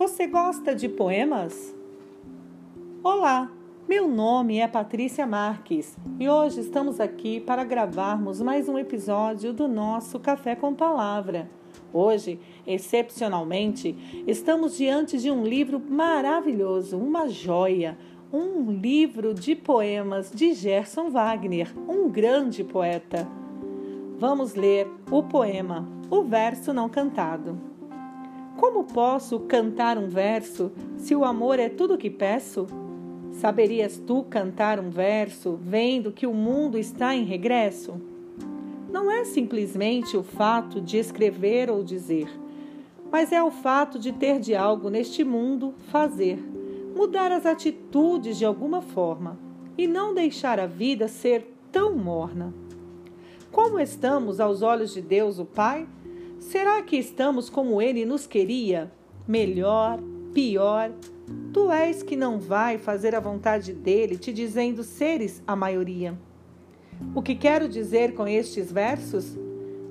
Você gosta de poemas? Olá, meu nome é Patrícia Marques e hoje estamos aqui para gravarmos mais um episódio do nosso Café com Palavra. Hoje, excepcionalmente, estamos diante de um livro maravilhoso, uma joia, um livro de poemas de Gerson Wagner, um grande poeta. Vamos ler o poema O Verso Não Cantado. Como posso cantar um verso se o amor é tudo que peço? Saberias tu cantar um verso vendo que o mundo está em regresso? Não é simplesmente o fato de escrever ou dizer, mas é o fato de ter de algo neste mundo fazer, mudar as atitudes de alguma forma e não deixar a vida ser tão morna. Como estamos aos olhos de Deus, o Pai? Será que estamos como ele nos queria? Melhor, pior? Tu és que não vai fazer a vontade dele, te dizendo seres a maioria. O que quero dizer com estes versos?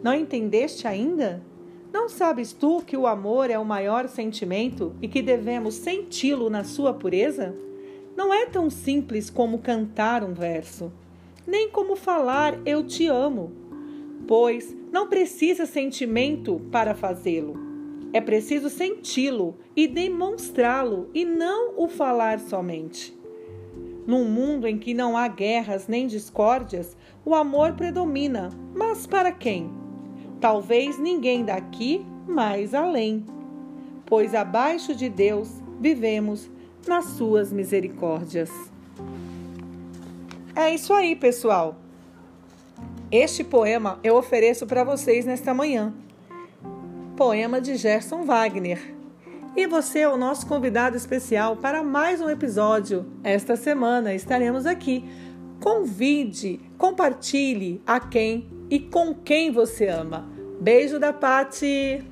Não entendeste ainda? Não sabes tu que o amor é o maior sentimento e que devemos senti-lo na sua pureza? Não é tão simples como cantar um verso, nem como falar eu te amo, pois não precisa sentimento para fazê-lo. É preciso senti-lo e demonstrá-lo e não o falar somente. Num mundo em que não há guerras nem discórdias, o amor predomina, mas para quem? Talvez ninguém daqui, mas além. Pois abaixo de Deus vivemos nas suas misericórdias. É isso aí, pessoal. Este poema eu ofereço para vocês nesta manhã. Poema de Gerson Wagner. E você é o nosso convidado especial para mais um episódio. Esta semana estaremos aqui. Convide, compartilhe a quem e com quem você ama. Beijo da Pati.